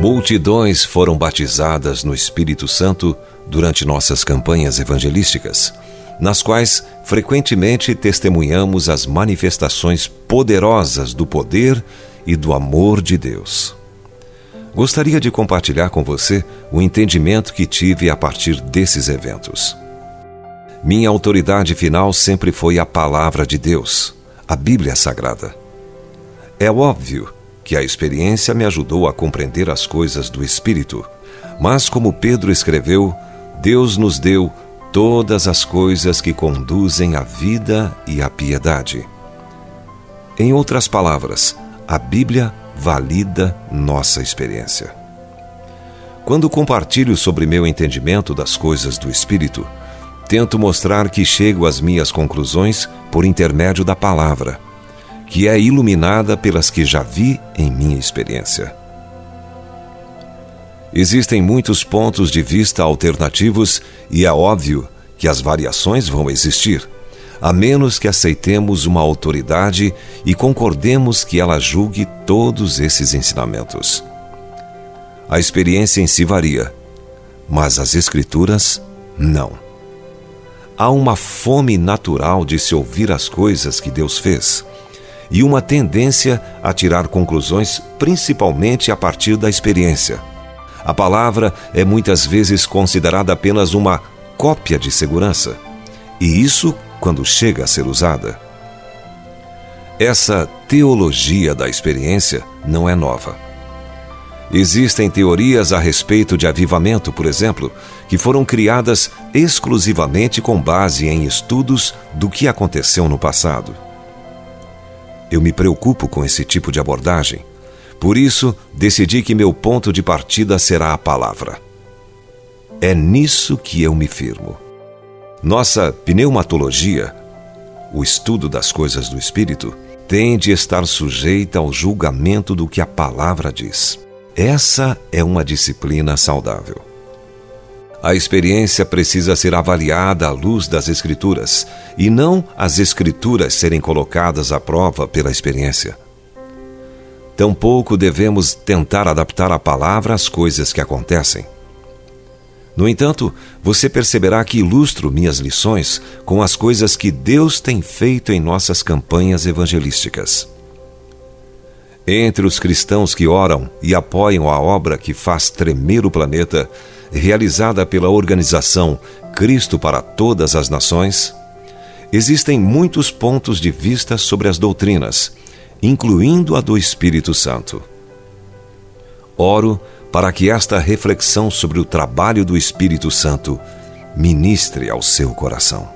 Multidões foram batizadas no Espírito Santo durante nossas campanhas evangelísticas, nas quais frequentemente testemunhamos as manifestações poderosas do poder e do amor de Deus. Gostaria de compartilhar com você o entendimento que tive a partir desses eventos. Minha autoridade final sempre foi a palavra de Deus, a Bíblia Sagrada. É óbvio que a experiência me ajudou a compreender as coisas do Espírito, mas como Pedro escreveu, Deus nos deu todas as coisas que conduzem à vida e à piedade. Em outras palavras, a Bíblia valida nossa experiência. Quando compartilho sobre meu entendimento das coisas do Espírito, tento mostrar que chego às minhas conclusões por intermédio da palavra que é iluminada pelas que já vi em minha experiência. Existem muitos pontos de vista alternativos e é óbvio que as variações vão existir, a menos que aceitemos uma autoridade e concordemos que ela julgue todos esses ensinamentos. A experiência em si varia, mas as Escrituras não. Há uma fome natural de se ouvir as coisas que Deus fez e uma tendência a tirar conclusões, principalmente a partir da experiência. A palavra é muitas vezes considerada apenas uma cópia de segurança, e isso quando chega a ser usada. Essa teologia da experiência não é nova. Existem teorias a respeito de avivamento, por exemplo, que foram criadas exclusivamente com base em estudos do que aconteceu no passado. Eu me preocupo com esse tipo de abordagem. Por isso, decidi que meu ponto de partida será a palavra. É nisso que eu me firmo. Nossa pneumatologia, o estudo das coisas do espírito, tem de estar sujeita ao julgamento do que a palavra diz. Essa é uma disciplina saudável. A experiência precisa ser avaliada à luz das Escrituras e não as Escrituras serem colocadas à prova pela experiência. Tampouco devemos tentar adaptar a palavra às coisas que acontecem. No entanto, você perceberá que ilustro minhas lições com as coisas que Deus tem feito em nossas campanhas evangelísticas. Entre os cristãos que oram e apoiam a obra que faz tremer o planeta, realizada pela organização Cristo para Todas as Nações, existem muitos pontos de vista sobre as doutrinas, incluindo a do Espírito Santo. Oro para que esta reflexão sobre o trabalho do Espírito Santo ministre ao seu coração.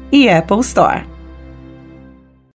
e Apple Store.